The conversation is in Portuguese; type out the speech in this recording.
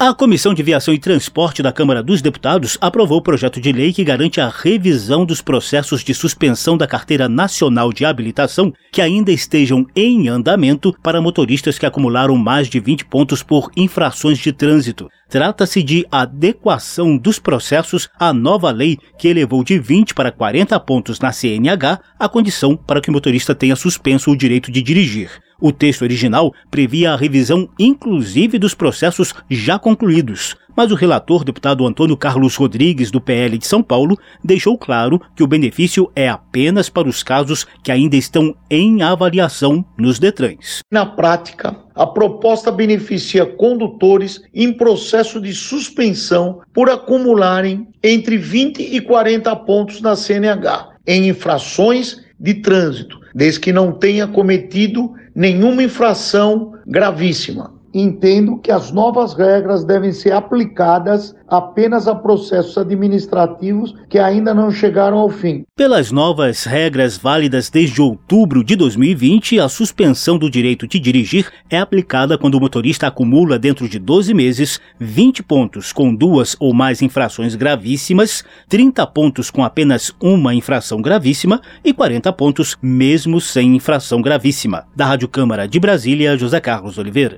A Comissão de Viação e Transporte da Câmara dos Deputados aprovou o projeto de lei que garante a revisão dos processos de suspensão da Carteira Nacional de Habilitação que ainda estejam em andamento para motoristas que acumularam mais de 20 pontos por infrações de trânsito. Trata-se de adequação dos processos à nova lei que elevou de 20 para 40 pontos na CNH a condição para que o motorista tenha suspenso o direito de dirigir. O texto original previa a revisão inclusive dos processos já concluídos, mas o relator, deputado Antônio Carlos Rodrigues, do PL de São Paulo, deixou claro que o benefício é apenas para os casos que ainda estão em avaliação nos Detrans. Na prática, a proposta beneficia condutores em processo de suspensão por acumularem entre 20 e 40 pontos na CNH em infrações de trânsito, desde que não tenha cometido nenhuma infração gravíssima entendo que as novas regras devem ser aplicadas apenas a processos administrativos que ainda não chegaram ao fim. Pelas novas regras válidas desde outubro de 2020, a suspensão do direito de dirigir é aplicada quando o motorista acumula dentro de 12 meses 20 pontos com duas ou mais infrações gravíssimas, 30 pontos com apenas uma infração gravíssima e 40 pontos mesmo sem infração gravíssima. Da Rádio Câmara de Brasília, José Carlos Oliveira.